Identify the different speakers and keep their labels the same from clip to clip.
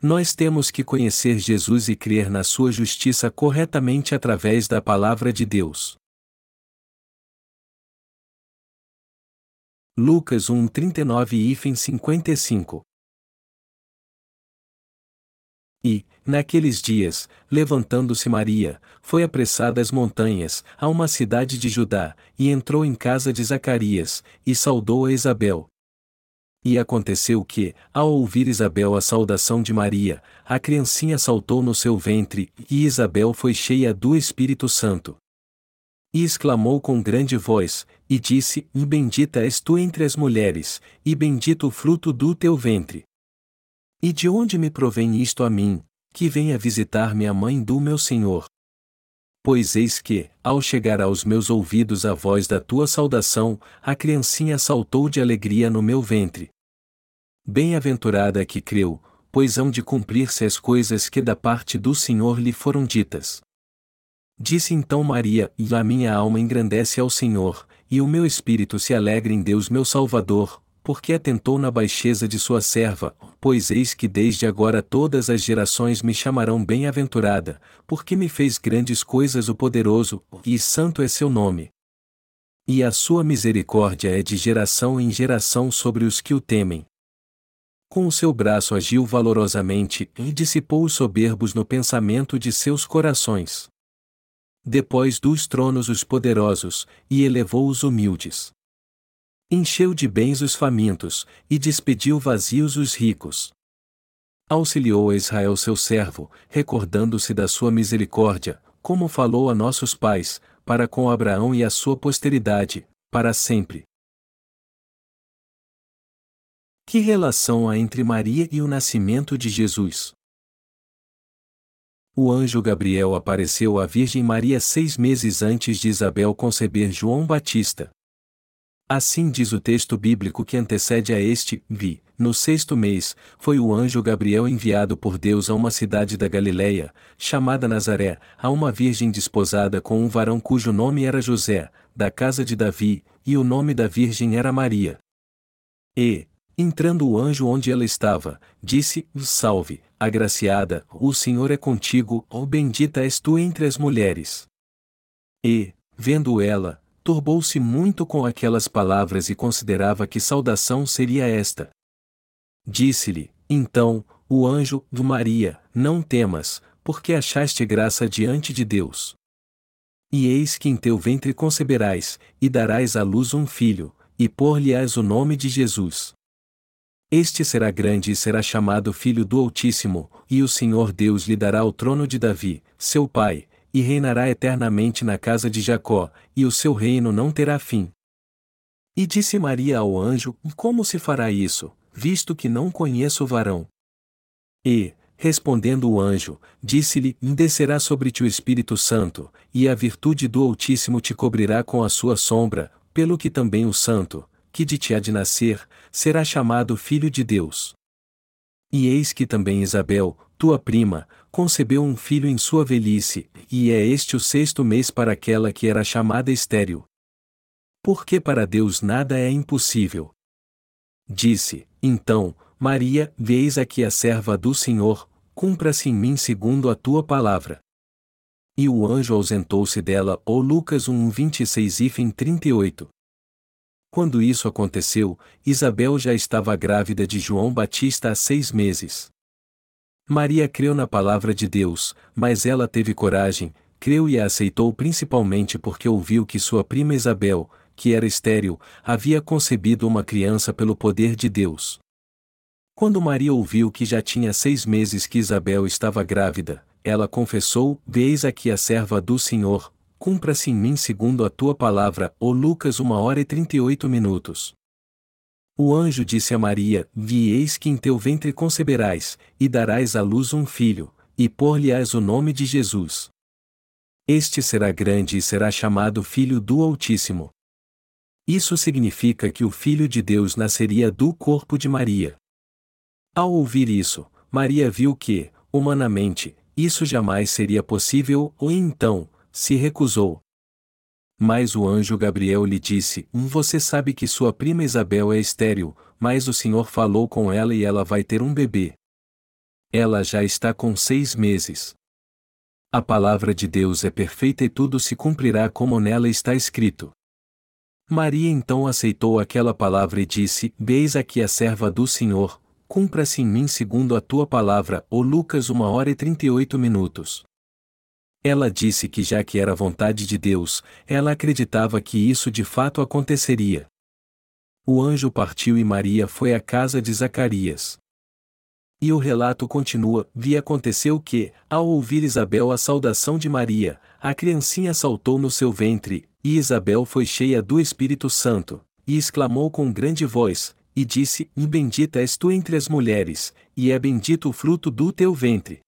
Speaker 1: Nós temos que conhecer Jesus e crer na sua justiça corretamente através da palavra de Deus. Lucas 1, 39 e 55 E, naqueles dias, levantando-se Maria, foi apressada às montanhas, a uma cidade de Judá, e entrou em casa de Zacarias, e saudou a Isabel. E aconteceu que, ao ouvir Isabel a saudação de Maria, a criancinha saltou no seu ventre, e Isabel foi cheia do Espírito Santo. E exclamou com grande voz, e disse: E bendita és tu entre as mulheres, e bendito o fruto do teu ventre. E de onde me provém isto a mim, que venha visitar-me a mãe do meu Senhor? Pois eis que, ao chegar aos meus ouvidos a voz da tua saudação, a criancinha saltou de alegria no meu ventre. Bem-aventurada que creu, pois hão de cumprir-se as coisas que da parte do Senhor lhe foram ditas. Disse então Maria: E a minha alma engrandece ao Senhor, e o meu espírito se alegra em Deus meu Salvador, porque atentou na baixeza de sua serva, pois eis que desde agora todas as gerações me chamarão bem-aventurada, porque me fez grandes coisas o poderoso, e santo é seu nome. E a sua misericórdia é de geração em geração sobre os que o temem. Com o seu braço agiu valorosamente e dissipou os soberbos no pensamento de seus corações depois dos tronos os poderosos, e elevou os humildes. Encheu de bens os famintos, e despediu vazios os ricos. Auxiliou a Israel seu servo, recordando-se da sua misericórdia, como falou a nossos pais, para com Abraão e a sua posteridade, para sempre. Que relação há entre Maria e o nascimento de Jesus? o anjo Gabriel apareceu à Virgem Maria seis meses antes de Isabel conceber João Batista. Assim diz o texto bíblico que antecede a este, vi, no sexto mês, foi o anjo Gabriel enviado por Deus a uma cidade da Galiléia, chamada Nazaré, a uma virgem desposada com um varão cujo nome era José, da casa de Davi, e o nome da virgem era Maria. E, Entrando o anjo onde ela estava, disse: Salve, agraciada, o Senhor é contigo, ó bendita és tu entre as mulheres. E, vendo ela, turbou-se muito com aquelas palavras e considerava que saudação seria esta. Disse-lhe, então, o anjo, do Maria, não temas, porque achaste graça diante de Deus. E eis que em teu ventre conceberás, e darás à luz um filho, e por-lhe-ás o nome de Jesus. Este será grande e será chamado Filho do Altíssimo, e o Senhor Deus lhe dará o trono de Davi, seu pai, e reinará eternamente na casa de Jacó, e o seu reino não terá fim. E disse Maria ao anjo: Como se fará isso, visto que não conheço o varão? E, respondendo o anjo, disse-lhe: Descerá sobre ti o Espírito Santo, e a virtude do Altíssimo te cobrirá com a sua sombra, pelo que também o Santo, que de ti há de nascer, será chamado Filho de Deus. E eis que também Isabel, tua prima, concebeu um filho em sua velhice, e é este o sexto mês para aquela que era chamada estéril. Porque para Deus nada é impossível. Disse, então, Maria, veis aqui a serva do Senhor, cumpra-se em mim segundo a tua palavra. E o anjo ausentou-se dela, ou Lucas 1, 26 e 38. Quando isso aconteceu, Isabel já estava grávida de João Batista há seis meses. Maria creu na palavra de Deus, mas ela teve coragem, creu e a aceitou principalmente porque ouviu que sua prima Isabel, que era estéril, havia concebido uma criança pelo poder de Deus. Quando Maria ouviu que já tinha seis meses que Isabel estava grávida, ela confessou: Veis aqui a serva do Senhor, cumpra-se em mim segundo a tua palavra, ó Lucas 1 hora e 38 minutos. O anjo disse a Maria: Vi eis que em teu ventre conceberás, e darás à luz um filho, e por-lhe-ás o nome de Jesus. Este será grande e será chamado Filho do Altíssimo. Isso significa que o Filho de Deus nasceria do corpo de Maria. Ao ouvir isso, Maria viu que, humanamente, isso jamais seria possível, ou então, se recusou. Mas o anjo Gabriel lhe disse: Você sabe que sua prima Isabel é estéril, mas o Senhor falou com ela e ela vai ter um bebê. Ela já está com seis meses. A palavra de Deus é perfeita e tudo se cumprirá como nela está escrito. Maria então aceitou aquela palavra e disse: Beis aqui a serva do Senhor, cumpra-se em mim segundo a tua palavra. Ou Lucas 1 hora e 38 minutos. Ela disse que já que era vontade de Deus, ela acreditava que isso de fato aconteceria. O anjo partiu e Maria foi à casa de Zacarias. E o relato continua: Vi aconteceu que, ao ouvir Isabel a saudação de Maria, a criancinha saltou no seu ventre, e Isabel foi cheia do Espírito Santo, e exclamou com grande voz, e disse: bendita és tu entre as mulheres, e é bendito o fruto do teu ventre.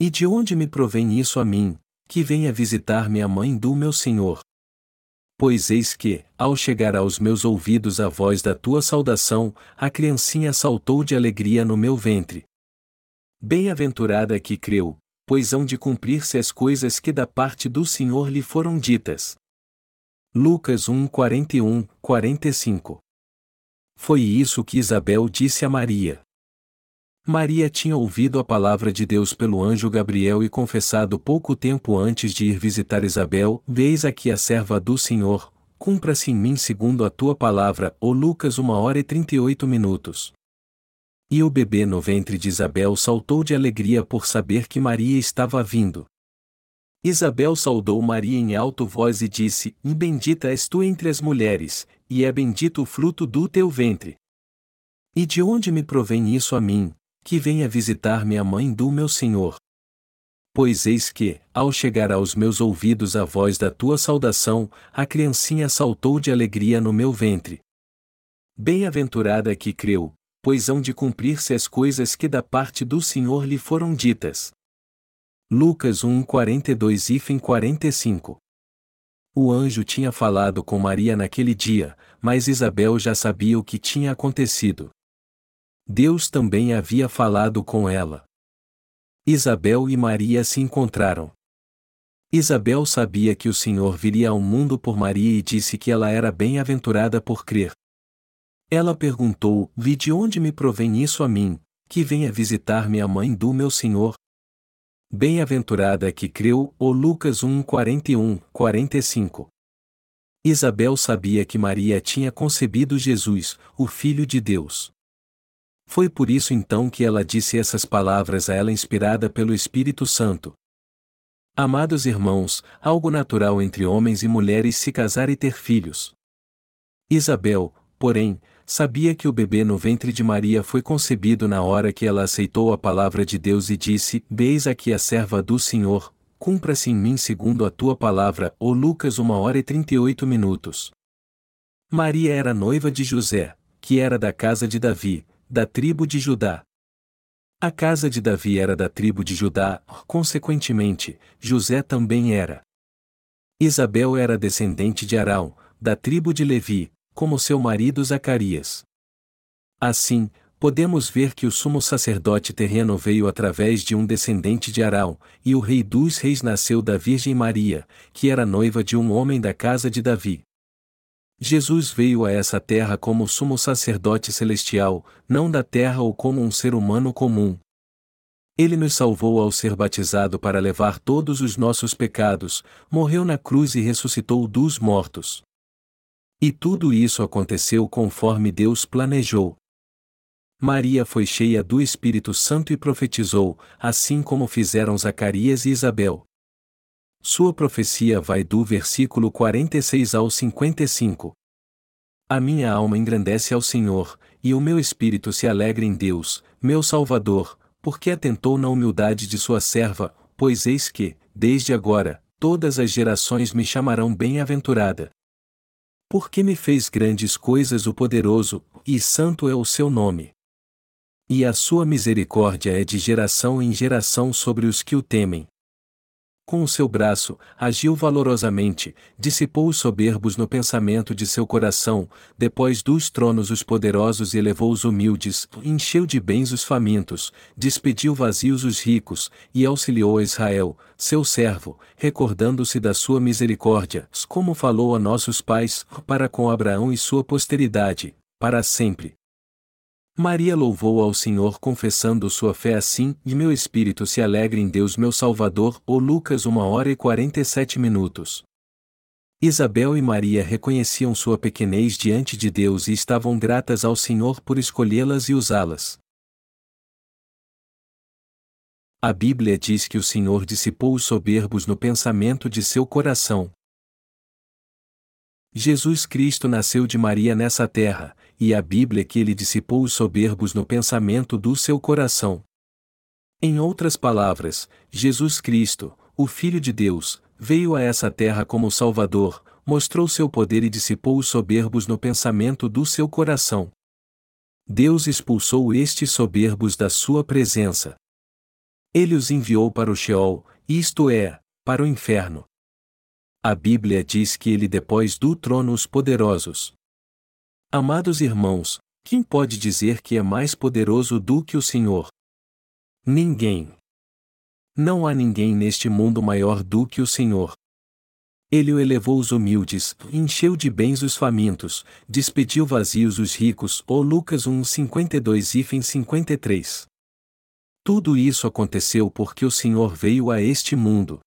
Speaker 1: E de onde me provém isso a mim, que venha visitar-me a mãe do meu Senhor? Pois eis que, ao chegar aos meus ouvidos a voz da tua saudação, a criancinha saltou de alegria no meu ventre. Bem-aventurada que creu, pois hão de cumprir-se as coisas que da parte do Senhor lhe foram ditas. Lucas 1, 41, 45 Foi isso que Isabel disse a Maria. Maria tinha ouvido a palavra de Deus pelo anjo Gabriel e confessado pouco tempo antes de ir visitar Isabel: Veis aqui a serva do Senhor, cumpra-se em mim segundo a tua palavra. Ou Lucas 1 hora e 38 minutos. E o bebê no ventre de Isabel saltou de alegria por saber que Maria estava vindo. Isabel saudou Maria em alto voz e disse: bendita és tu entre as mulheres, e é bendito o fruto do teu ventre. E de onde me provém isso a mim, que venha visitar-me a mãe do meu Senhor. Pois eis que, ao chegar aos meus ouvidos a voz da tua saudação, a criancinha saltou de alegria no meu ventre. Bem-aventurada que creu, pois hão de cumprir-se as coisas que da parte do Senhor lhe foram ditas. Lucas 1, 42 e 45 O anjo tinha falado com Maria naquele dia, mas Isabel já sabia o que tinha acontecido. Deus também havia falado com ela. Isabel e Maria se encontraram. Isabel sabia que o Senhor viria ao mundo por Maria e disse que ela era bem-aventurada por crer. Ela perguntou: Vi de onde me provém isso a mim, que venha visitar-me a mãe do meu Senhor? Bem-aventurada que creu, ou Lucas 1, 41, 45. Isabel sabia que Maria tinha concebido Jesus, o Filho de Deus. Foi por isso então que ela disse essas palavras a ela inspirada pelo Espírito Santo. Amados irmãos, algo natural entre homens e mulheres se casar e ter filhos. Isabel, porém, sabia que o bebê no ventre de Maria foi concebido na hora que ela aceitou a palavra de Deus e disse: Beis aqui a serva do Senhor, cumpra-se em mim segundo a tua palavra. Ou Lucas 1 hora e 38 minutos. Maria era noiva de José, que era da casa de Davi, da tribo de Judá. A casa de Davi era da tribo de Judá, consequentemente, José também era. Isabel era descendente de Arão, da tribo de Levi, como seu marido Zacarias. Assim, podemos ver que o sumo sacerdote terreno veio através de um descendente de Arão, e o rei dos reis nasceu da Virgem Maria, que era noiva de um homem da casa de Davi. Jesus veio a essa terra como sumo sacerdote celestial, não da terra ou como um ser humano comum. Ele nos salvou ao ser batizado para levar todos os nossos pecados, morreu na cruz e ressuscitou dos mortos. E tudo isso aconteceu conforme Deus planejou. Maria foi cheia do Espírito Santo e profetizou, assim como fizeram Zacarias e Isabel. Sua profecia vai do versículo 46 ao 55. A minha alma engrandece ao Senhor, e o meu espírito se alegra em Deus, meu Salvador, porque atentou na humildade de sua serva, pois eis que, desde agora, todas as gerações me chamarão bem-aventurada. Porque me fez grandes coisas o poderoso, e santo é o seu nome. E a sua misericórdia é de geração em geração sobre os que o temem com o seu braço, agiu valorosamente, dissipou os soberbos no pensamento de seu coração, depois dos tronos os poderosos e elevou os humildes, encheu de bens os famintos, despediu vazios os ricos, e auxiliou a Israel, seu servo, recordando-se da sua misericórdia, como falou a nossos pais, para com Abraão e sua posteridade, para sempre. Maria louvou ao Senhor confessando sua fé assim, e meu espírito se alegra em Deus meu Salvador, ou Lucas 1 hora e 47 minutos. Isabel e Maria reconheciam sua pequenez diante de Deus e estavam gratas ao Senhor por escolhê-las e usá-las. A Bíblia diz que o Senhor dissipou os soberbos no pensamento de seu coração. Jesus Cristo nasceu de Maria nessa terra, e a Bíblia que ele dissipou os soberbos no pensamento do seu coração. Em outras palavras, Jesus Cristo, o Filho de Deus, veio a essa terra como Salvador, mostrou seu poder e dissipou os soberbos no pensamento do seu coração. Deus expulsou estes soberbos da sua presença. Ele os enviou para o Sheol, isto é, para o inferno. A Bíblia diz que ele depôs do trono os poderosos, Amados irmãos, quem pode dizer que é mais poderoso do que o Senhor? Ninguém. Não há ninguém neste mundo maior do que o Senhor. Ele o elevou os humildes, encheu de bens os famintos, despediu vazios os ricos. Ou Lucas 1, 52 e 53. Tudo isso aconteceu porque o Senhor veio a este mundo.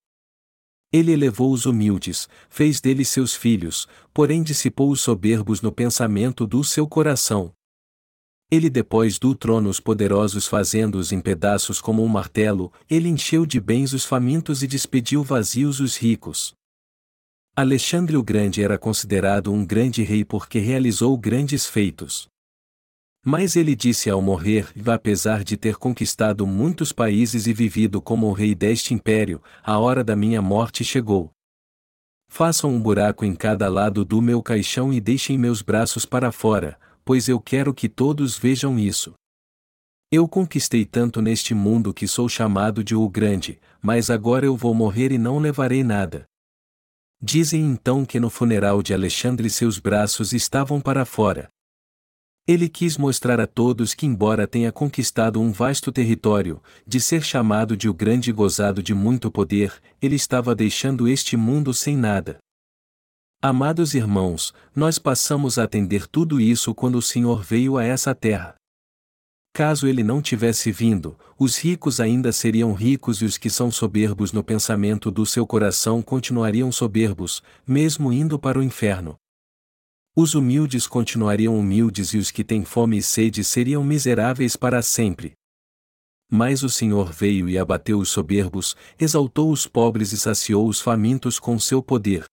Speaker 1: Ele elevou os humildes, fez deles seus filhos, porém dissipou os soberbos no pensamento do seu coração. Ele depôs do trono os poderosos fazendo-os em pedaços como um martelo, ele encheu de bens os famintos e despediu vazios os ricos. Alexandre o Grande era considerado um grande rei porque realizou grandes feitos. Mas ele disse ao morrer, apesar de ter conquistado muitos países e vivido como o rei deste império, a hora da minha morte chegou. Façam um buraco em cada lado do meu caixão e deixem meus braços para fora, pois eu quero que todos vejam isso. Eu conquistei tanto neste mundo que sou chamado de o Grande, mas agora eu vou morrer e não levarei nada. Dizem então que no funeral de Alexandre seus braços estavam para fora. Ele quis mostrar a todos que, embora tenha conquistado um vasto território, de ser chamado de o grande gozado de muito poder, ele estava deixando este mundo sem nada. Amados irmãos, nós passamos a atender tudo isso quando o Senhor veio a essa terra. Caso ele não tivesse vindo, os ricos ainda seriam ricos e os que são soberbos no pensamento do seu coração continuariam soberbos, mesmo indo para o inferno. Os humildes continuariam humildes e os que têm fome e sede seriam miseráveis para sempre. Mas o Senhor veio e abateu os soberbos, exaltou os pobres e saciou os famintos com seu poder.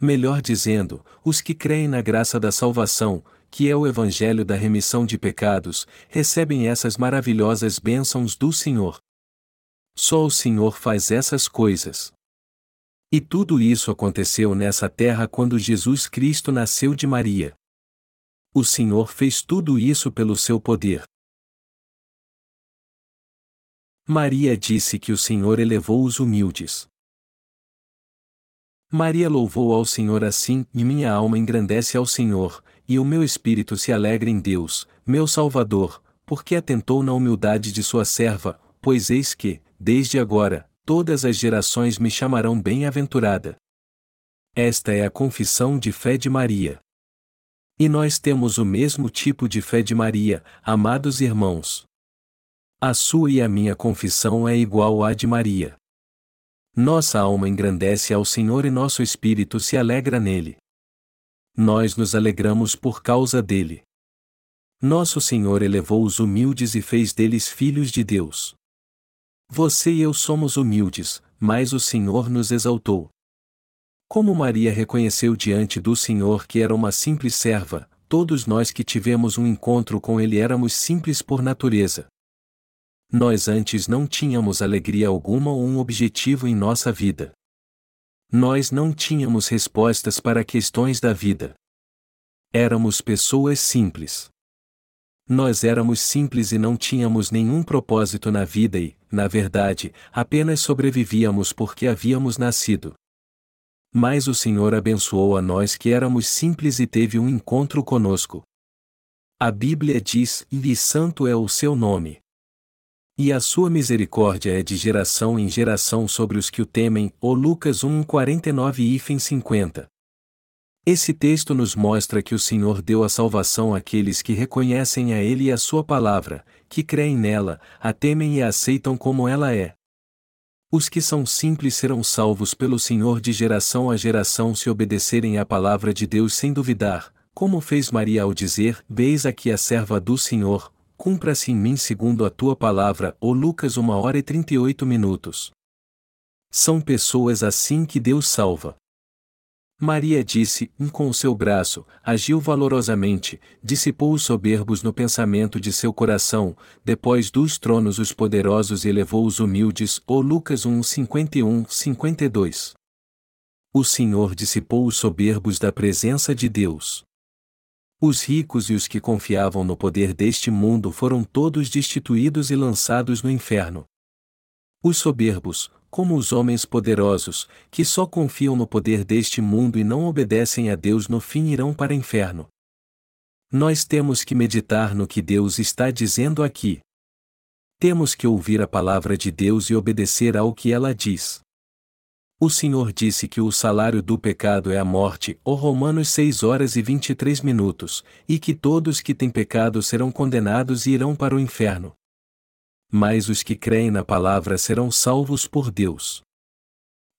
Speaker 1: Melhor dizendo, os que creem na graça da salvação, que é o Evangelho da remissão de pecados, recebem essas maravilhosas bênçãos do Senhor. Só o Senhor faz essas coisas. E tudo isso aconteceu nessa terra quando Jesus Cristo nasceu de Maria. O Senhor fez tudo isso pelo seu poder. Maria disse que o Senhor elevou os humildes. Maria louvou ao Senhor assim, e minha alma engrandece ao Senhor, e o meu espírito se alegra em Deus, meu Salvador, porque atentou na humildade de sua serva, pois eis que, desde agora, todas as gerações me chamarão bem-aventurada. Esta é a confissão de fé de Maria. E nós temos o mesmo tipo de fé de Maria, amados irmãos. A sua e a minha confissão é igual à de Maria. Nossa alma engrandece ao Senhor e nosso espírito se alegra nele. Nós nos alegramos por causa dele. Nosso Senhor elevou os humildes e fez deles filhos de Deus. Você e eu somos humildes, mas o Senhor nos exaltou. Como Maria reconheceu diante do Senhor que era uma simples serva, todos nós que tivemos um encontro com Ele éramos simples por natureza. Nós antes não tínhamos alegria alguma ou um objetivo em nossa vida. Nós não tínhamos respostas para questões da vida. Éramos pessoas simples. Nós éramos simples e não tínhamos nenhum propósito na vida e, na verdade, apenas sobrevivíamos porque havíamos nascido. Mas o Senhor abençoou a nós que éramos simples e teve um encontro conosco. A Bíblia diz: E santo é o seu nome. E a sua misericórdia é de geração em geração sobre os que o temem. O Lucas 1, 49 e 50. Esse texto nos mostra que o Senhor deu a salvação àqueles que reconhecem a Ele e a Sua palavra, que creem nela, a temem e a aceitam como ela é. Os que são simples serão salvos pelo Senhor de geração a geração se obedecerem à palavra de Deus sem duvidar, como fez Maria ao dizer: Veis aqui a serva do Senhor, cumpra-se em mim segundo a tua palavra, ou Lucas 1 hora e 38 minutos. São pessoas assim que Deus salva. Maria disse, um com o seu braço, agiu valorosamente, dissipou os soberbos no pensamento de seu coração, depois dos tronos os poderosos e elevou os humildes, ou Lucas 1, 51, 52. O Senhor dissipou os soberbos da presença de Deus. Os ricos e os que confiavam no poder deste mundo foram todos destituídos e lançados no inferno. Os soberbos, como os homens poderosos, que só confiam no poder deste mundo e não obedecem a Deus no fim irão para o inferno. Nós temos que meditar no que Deus está dizendo aqui. Temos que ouvir a palavra de Deus e obedecer ao que ela diz. O Senhor disse que o salário do pecado é a morte, ou Romanos 6 horas e 23 minutos, e que todos que têm pecado serão condenados e irão para o inferno mas os que creem na palavra serão salvos por Deus.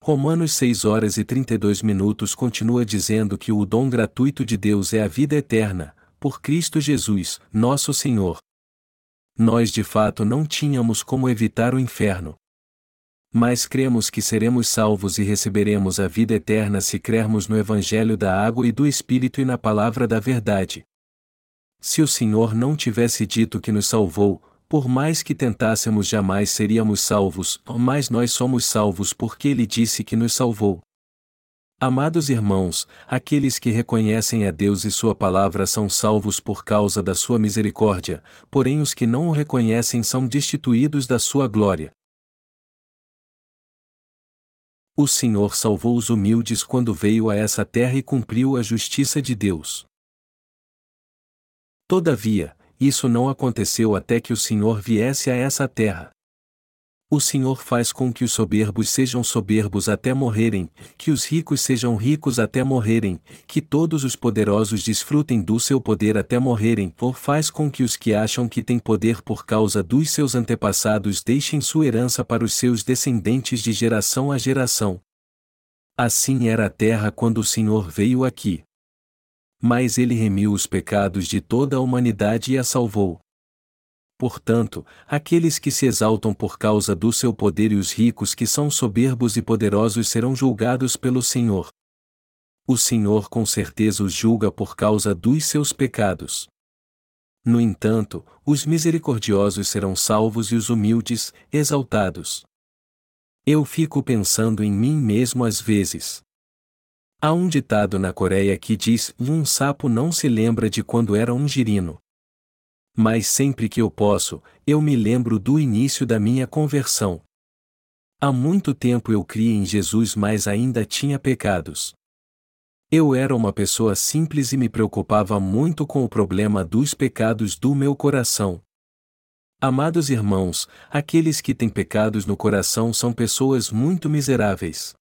Speaker 1: Romanos 6 horas e 32 minutos continua dizendo que o dom gratuito de Deus é a vida eterna, por Cristo Jesus, nosso Senhor. Nós de fato não tínhamos como evitar o inferno. Mas cremos que seremos salvos e receberemos a vida eterna se crermos no Evangelho da água e do Espírito e na palavra da verdade. Se o Senhor não tivesse dito que nos salvou, por mais que tentássemos jamais seríamos salvos, mas nós somos salvos porque Ele disse que nos salvou. Amados irmãos, aqueles que reconhecem a Deus e Sua palavra são salvos por causa da Sua misericórdia, porém os que não o reconhecem são destituídos da Sua glória. O Senhor salvou os humildes quando veio a essa terra e cumpriu a justiça de Deus. Todavia, isso não aconteceu até que o Senhor viesse a essa terra. O Senhor faz com que os soberbos sejam soberbos até morrerem, que os ricos sejam ricos até morrerem, que todos os poderosos desfrutem do seu poder até morrerem, ou faz com que os que acham que têm poder por causa dos seus antepassados deixem sua herança para os seus descendentes de geração a geração. Assim era a terra quando o Senhor veio aqui mas ele remiu os pecados de toda a humanidade e a salvou. Portanto, aqueles que se exaltam por causa do seu poder e os ricos que são soberbos e poderosos serão julgados pelo Senhor. O Senhor com certeza os julga por causa dos seus pecados. No entanto, os misericordiosos serão salvos e os humildes, exaltados. Eu fico pensando em mim mesmo às vezes. Há um ditado na Coreia que diz: um sapo não se lembra de quando era um girino. Mas sempre que eu posso, eu me lembro do início da minha conversão. Há muito tempo eu criei em Jesus, mas ainda tinha pecados. Eu era uma pessoa simples e me preocupava muito com o problema dos pecados do meu coração. Amados irmãos, aqueles que têm pecados no coração são pessoas muito miseráveis.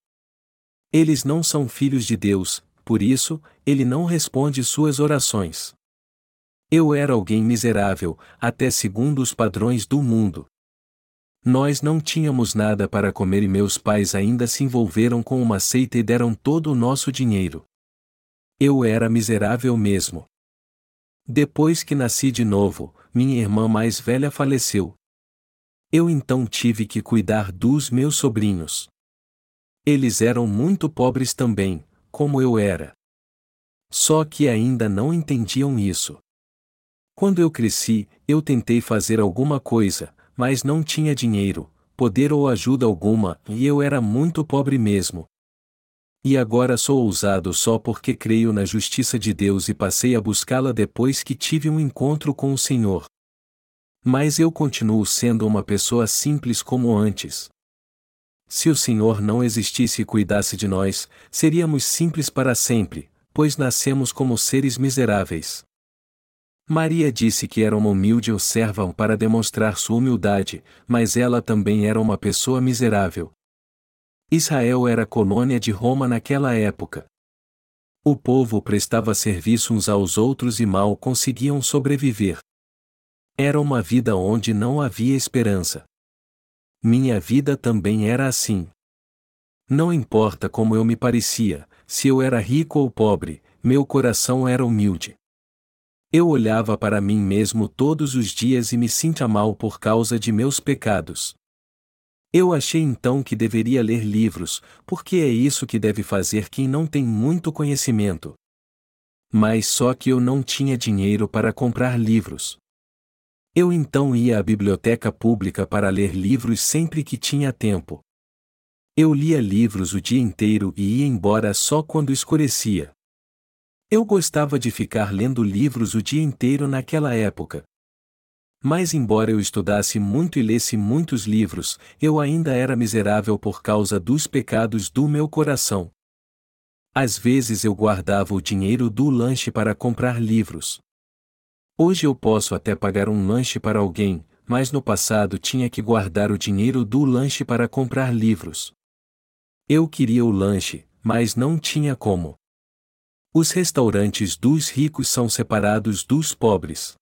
Speaker 1: Eles não são filhos de Deus, por isso, ele não responde suas orações. Eu era alguém miserável, até segundo os padrões do mundo. Nós não tínhamos nada para comer e meus pais ainda se envolveram com uma seita e deram todo o nosso dinheiro. Eu era miserável mesmo. Depois que nasci de novo, minha irmã mais velha faleceu. Eu então tive que cuidar dos meus sobrinhos. Eles eram muito pobres também, como eu era. Só que ainda não entendiam isso. Quando eu cresci, eu tentei fazer alguma coisa, mas não tinha dinheiro, poder ou ajuda alguma, e eu era muito pobre mesmo. E agora sou ousado só porque creio na justiça de Deus e passei a buscá-la depois que tive um encontro com o Senhor. Mas eu continuo sendo uma pessoa simples como antes. Se o Senhor não existisse e cuidasse de nós, seríamos simples para sempre, pois nascemos como seres miseráveis. Maria disse que era uma humilde serva para demonstrar sua humildade, mas ela também era uma pessoa miserável. Israel era colônia de Roma naquela época. O povo prestava serviço uns aos outros e mal conseguiam sobreviver. Era uma vida onde não havia esperança. Minha vida também era assim. Não importa como eu me parecia, se eu era rico ou pobre, meu coração era humilde. Eu olhava para mim mesmo todos os dias e me sentia mal por causa de meus pecados. Eu achei então que deveria ler livros, porque é isso que deve fazer quem não tem muito conhecimento. Mas só que eu não tinha dinheiro para comprar livros. Eu então ia à biblioteca pública para ler livros sempre que tinha tempo. Eu lia livros o dia inteiro e ia embora só quando escurecia. Eu gostava de ficar lendo livros o dia inteiro naquela época. Mas, embora eu estudasse muito e lesse muitos livros, eu ainda era miserável por causa dos pecados do meu coração. Às vezes eu guardava o dinheiro do lanche para comprar livros. Hoje eu posso até pagar um lanche para alguém, mas no passado tinha que guardar o dinheiro do lanche para comprar livros. Eu queria o lanche, mas não tinha como. Os restaurantes dos ricos são separados dos pobres.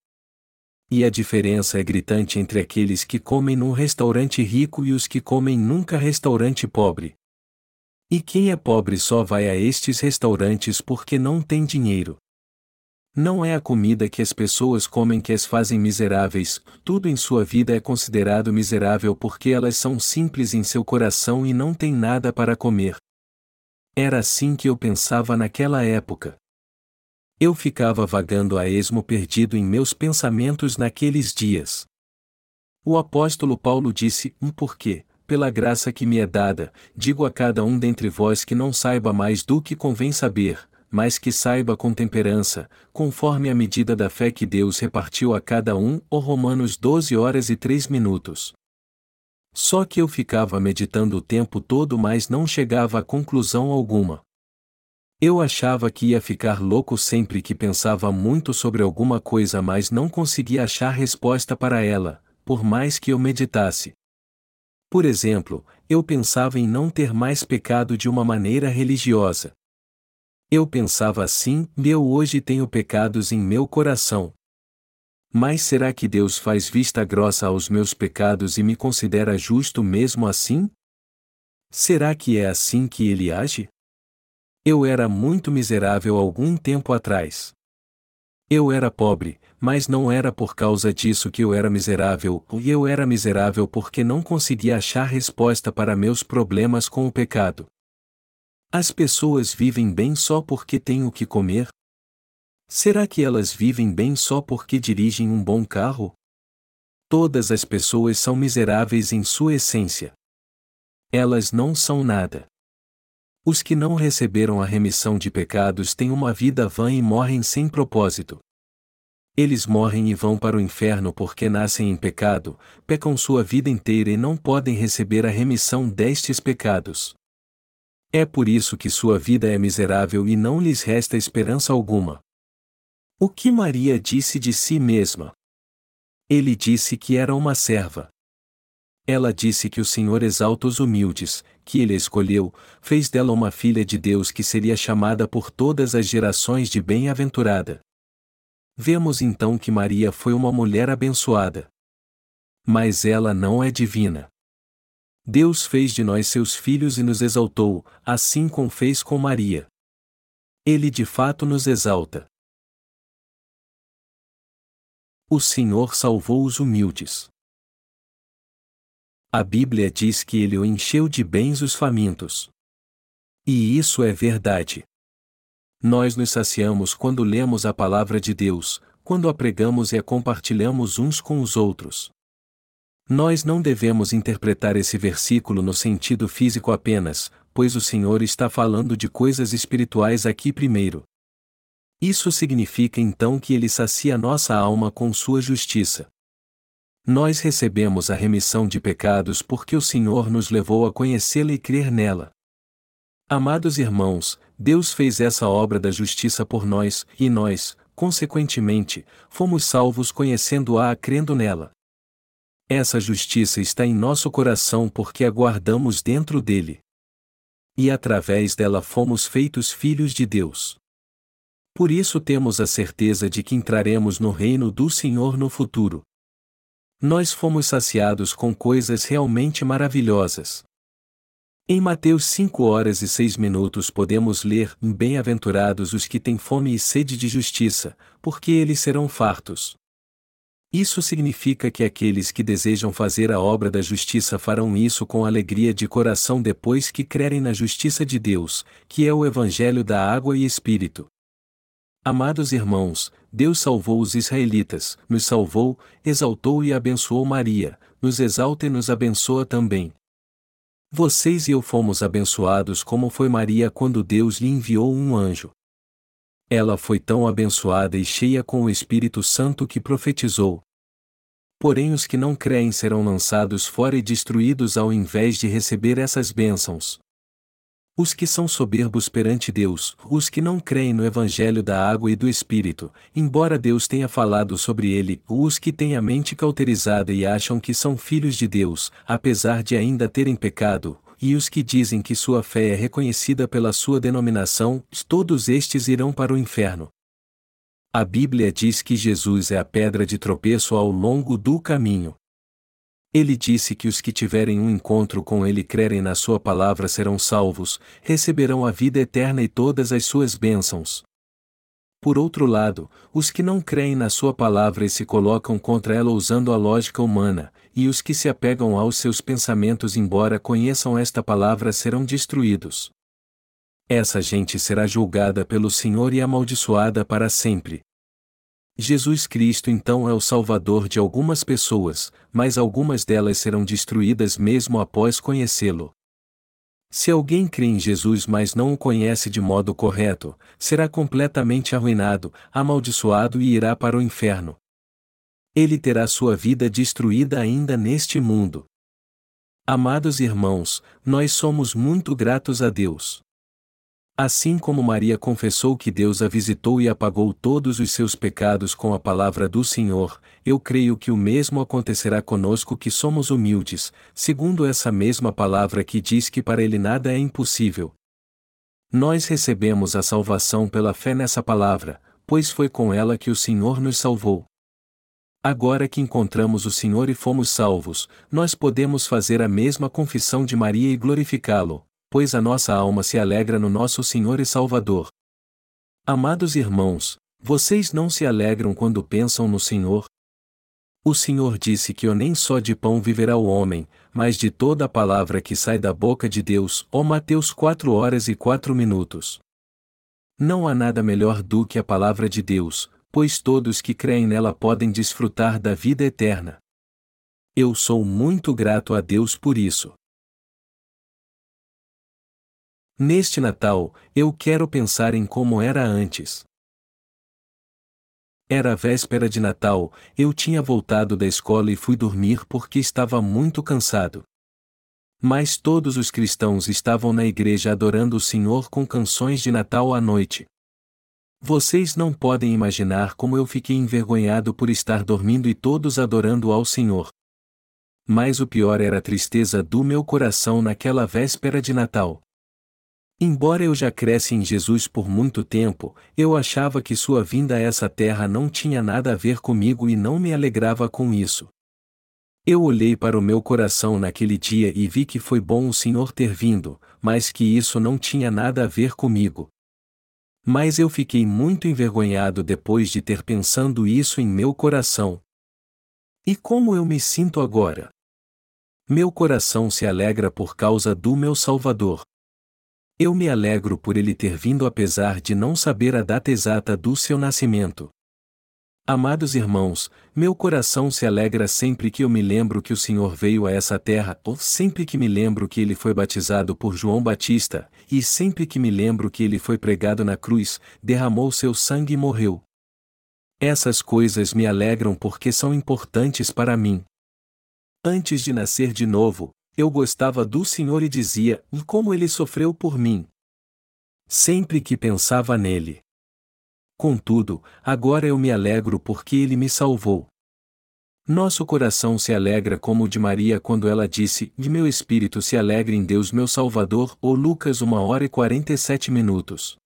Speaker 1: E a diferença é gritante entre aqueles que comem num restaurante rico e os que comem nunca restaurante pobre. E quem é pobre só vai a estes restaurantes porque não tem dinheiro. Não é a comida que as pessoas comem que as fazem miseráveis, tudo em sua vida é considerado miserável porque elas são simples em seu coração e não têm nada para comer. Era assim que eu pensava naquela época. Eu ficava vagando a esmo perdido em meus pensamentos naqueles dias. O apóstolo Paulo disse: Um porquê, pela graça que me é dada, digo a cada um dentre vós que não saiba mais do que convém saber, mas que saiba com temperança, conforme a medida da fé que Deus repartiu a cada um, ou Romanos 12 horas e 3 minutos. Só que eu ficava meditando o tempo todo, mas não chegava a conclusão alguma. Eu achava que ia ficar louco sempre que pensava muito sobre alguma coisa, mas não conseguia achar resposta para ela, por mais que eu meditasse. Por exemplo, eu pensava em não ter mais pecado de uma maneira religiosa. Eu pensava assim: eu hoje tenho pecados em meu coração, mas será que Deus faz vista grossa aos meus pecados e me considera justo mesmo assim? Será que é assim que ele age? Eu era muito miserável algum tempo atrás. Eu era pobre, mas não era por causa disso que eu era miserável, e eu era miserável porque não conseguia achar resposta para meus problemas com o pecado. As pessoas vivem bem só porque têm o que comer, Será que elas vivem bem só porque dirigem um bom carro? Todas as pessoas são miseráveis em sua essência. Elas não são nada. Os que não receberam a remissão de pecados têm uma vida vã e morrem sem propósito. Eles morrem e vão para o inferno porque nascem em pecado, pecam sua vida inteira e não podem receber a remissão destes pecados. É por isso que sua vida é miserável e não lhes resta esperança alguma. O que Maria disse de si mesma? Ele disse que era uma serva. Ela disse que o Senhor exalta os humildes, que ele escolheu, fez dela uma filha de Deus que seria chamada por todas as gerações de bem-aventurada. Vemos então que Maria foi uma mulher abençoada. Mas ela não é divina. Deus fez de nós seus filhos e nos exaltou, assim como fez com Maria. Ele de fato nos exalta. O Senhor salvou os humildes. A Bíblia diz que ele o encheu de bens os famintos. E isso é verdade. Nós nos saciamos quando lemos a palavra de Deus, quando a pregamos e a compartilhamos uns com os outros. Nós não devemos interpretar esse versículo no sentido físico apenas, pois o Senhor está falando de coisas espirituais aqui primeiro. Isso significa então que ele sacia nossa alma com sua justiça. Nós recebemos a remissão de pecados porque o Senhor nos levou a conhecê-la e crer nela. Amados irmãos, Deus fez essa obra da justiça por nós, e nós, consequentemente, fomos salvos conhecendo-a crendo nela. Essa justiça está em nosso coração porque a guardamos dentro dele. E através dela fomos feitos filhos de Deus. Por isso temos a certeza de que entraremos no reino do Senhor no futuro. Nós fomos saciados com coisas realmente maravilhosas. Em Mateus 5 horas e 6 minutos podemos ler: Bem-aventurados os que têm fome e sede de justiça, porque eles serão fartos. Isso significa que aqueles que desejam fazer a obra da justiça farão isso com alegria de coração depois que crerem na justiça de Deus, que é o Evangelho da água e Espírito. Amados irmãos, Deus salvou os israelitas, nos salvou, exaltou e abençoou Maria, nos exalta e nos abençoa também. Vocês e eu fomos abençoados como foi Maria quando Deus lhe enviou um anjo. Ela foi tão abençoada e cheia com o Espírito Santo que profetizou. Porém, os que não creem serão lançados fora e destruídos ao invés de receber essas bênçãos. Os que são soberbos perante Deus, os que não creem no Evangelho da água e do Espírito, embora Deus tenha falado sobre ele, os que têm a mente cauterizada e acham que são filhos de Deus, apesar de ainda terem pecado, e os que dizem que sua fé é reconhecida pela sua denominação, todos estes irão para o inferno. A Bíblia diz que Jesus é a pedra de tropeço ao longo do caminho. Ele disse que os que tiverem um encontro com Ele crerem na Sua palavra serão salvos, receberão a vida eterna e todas as suas bênçãos. Por outro lado, os que não creem na Sua palavra e se colocam contra ela usando a lógica humana, e os que se apegam aos seus pensamentos, embora conheçam esta palavra, serão destruídos. Essa gente será julgada pelo Senhor e amaldiçoada para sempre. Jesus Cristo então é o Salvador de algumas pessoas, mas algumas delas serão destruídas mesmo após conhecê-lo. Se alguém crê em Jesus mas não o conhece de modo correto, será completamente arruinado, amaldiçoado e irá para o inferno. Ele terá sua vida destruída ainda neste mundo. Amados irmãos, nós somos muito gratos a Deus. Assim como Maria confessou que Deus a visitou e apagou todos os seus pecados com a palavra do Senhor, eu creio que o mesmo acontecerá conosco que somos humildes, segundo essa mesma palavra que diz que para Ele nada é impossível. Nós recebemos a salvação pela fé nessa palavra, pois foi com ela que o Senhor nos salvou. Agora que encontramos o Senhor e fomos salvos, nós podemos fazer a mesma confissão de Maria e glorificá-lo, pois a nossa alma se alegra no nosso Senhor e Salvador. Amados irmãos, vocês não se alegram quando pensam no Senhor? O Senhor disse que nem só de pão viverá o homem, mas de toda a palavra que sai da boca de Deus. Ó Mateus 4 horas e 4 minutos. Não há nada melhor do que a palavra de Deus, pois todos que creem nela podem desfrutar da vida eterna. Eu sou muito grato a Deus por isso. Neste Natal, eu quero pensar em como era antes. Era véspera de Natal, eu tinha voltado da escola e fui dormir porque estava muito cansado. Mas todos os cristãos estavam na igreja adorando o Senhor com canções de Natal à noite. Vocês não podem imaginar como eu fiquei envergonhado por estar dormindo e todos adorando ao Senhor. Mas o pior era a tristeza do meu coração naquela véspera de Natal. Embora eu já cresce em Jesus por muito tempo, eu achava que sua vinda a essa terra não tinha nada a ver comigo e não me alegrava com isso. Eu olhei para o meu coração naquele dia e vi que foi bom o Senhor ter vindo, mas que isso não tinha nada a ver comigo. Mas eu fiquei muito envergonhado depois de ter pensando isso em meu coração. E como eu me sinto agora? Meu coração se alegra por causa do meu Salvador. Eu me alegro por ele ter vindo apesar de não saber a data exata do seu nascimento. Amados irmãos, meu coração se alegra sempre que eu me lembro que o Senhor veio a essa terra, ou sempre que me lembro que ele foi batizado por João Batista, e sempre que me lembro que ele foi pregado na cruz, derramou seu sangue e morreu. Essas coisas me alegram porque são importantes para mim. Antes de nascer de novo, eu gostava do Senhor e dizia, como ele sofreu por mim. Sempre que pensava nele. Contudo, agora eu me alegro porque ele me salvou. Nosso coração se alegra como o de Maria quando ela disse: E meu espírito se alegra em Deus meu Salvador, ou Lucas 1 hora e 47 minutos.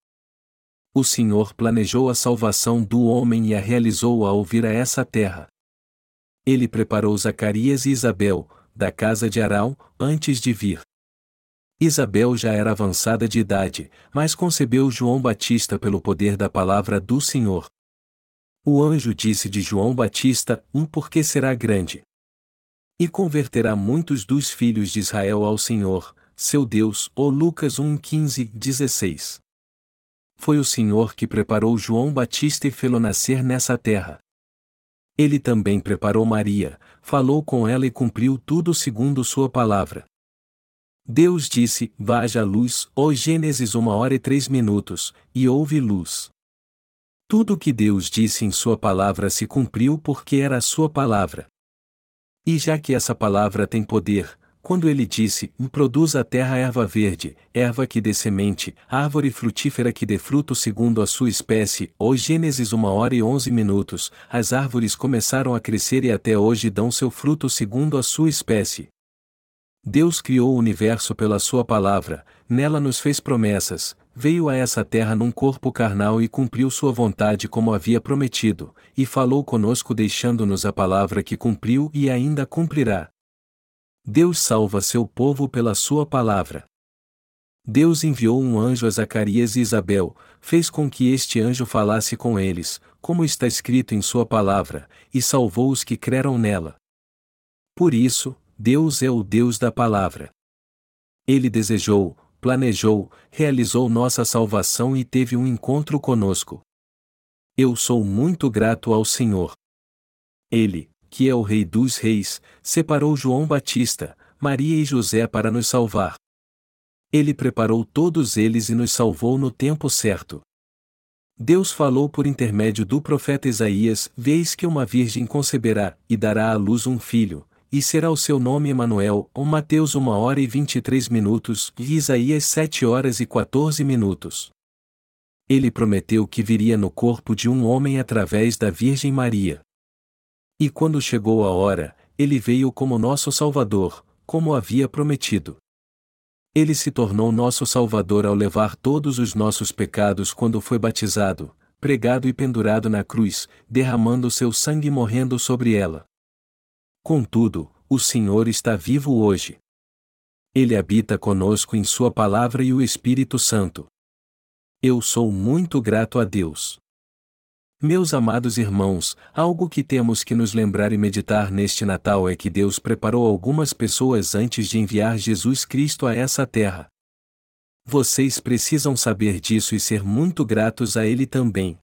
Speaker 1: O Senhor planejou a salvação do homem e a realizou ao vir a essa terra. Ele preparou Zacarias e Isabel, da casa de Arão, antes de vir. Isabel já era avançada de idade, mas concebeu João Batista pelo poder da palavra do Senhor. O anjo disse de João Batista: Um porque será grande. E converterá muitos dos filhos de Israel ao Senhor, seu Deus. Ou Lucas 1, 15, 16. Foi o Senhor que preparou João Batista e fê-lo nascer nessa terra. Ele também preparou Maria, falou com ela e cumpriu tudo segundo sua palavra. Deus disse: Vaja luz, ó Gênesis 1 hora e 3 minutos, e houve luz. Tudo o que Deus disse em Sua palavra se cumpriu porque era a Sua palavra. E já que essa palavra tem poder, quando ele disse: Produz a terra erva verde, erva que dê semente, árvore frutífera que dê fruto segundo a sua espécie, ou Gênesis 1 hora e 11 minutos, as árvores começaram a crescer e até hoje dão seu fruto segundo a sua espécie, Deus criou o universo pela Sua palavra, nela nos fez promessas, veio a essa terra num corpo carnal e cumpriu Sua vontade como havia prometido, e falou conosco deixando-nos a palavra que cumpriu e ainda cumprirá. Deus salva seu povo pela Sua palavra. Deus enviou um anjo a Zacarias e Isabel, fez com que este anjo falasse com eles, como está escrito em Sua palavra, e salvou os que creram nela. Por isso, Deus é o Deus da palavra. Ele desejou, planejou, realizou nossa salvação e teve um encontro conosco. Eu sou muito grato ao Senhor. Ele, que é o Rei dos Reis, separou João Batista, Maria e José para nos salvar. Ele preparou todos eles e nos salvou no tempo certo. Deus falou por intermédio do profeta Isaías: Veis que uma virgem conceberá, e dará à luz um filho, e será o seu nome Emanuel, ou Mateus 1 hora e 23 minutos, e Isaías 7 horas e 14 minutos. Ele prometeu que viria no corpo de um homem através da Virgem Maria. E quando chegou a hora, ele veio como nosso Salvador, como havia prometido. Ele se tornou nosso Salvador ao levar todos os nossos pecados quando foi batizado, pregado e pendurado na cruz, derramando seu sangue e morrendo sobre ela. Contudo, o Senhor está vivo hoje. Ele habita conosco em Sua palavra e o Espírito Santo. Eu sou muito grato a Deus. Meus amados irmãos, algo que temos que nos lembrar e meditar neste Natal é que Deus preparou algumas pessoas antes de enviar Jesus Cristo a essa terra. Vocês precisam saber disso e ser muito gratos a Ele também.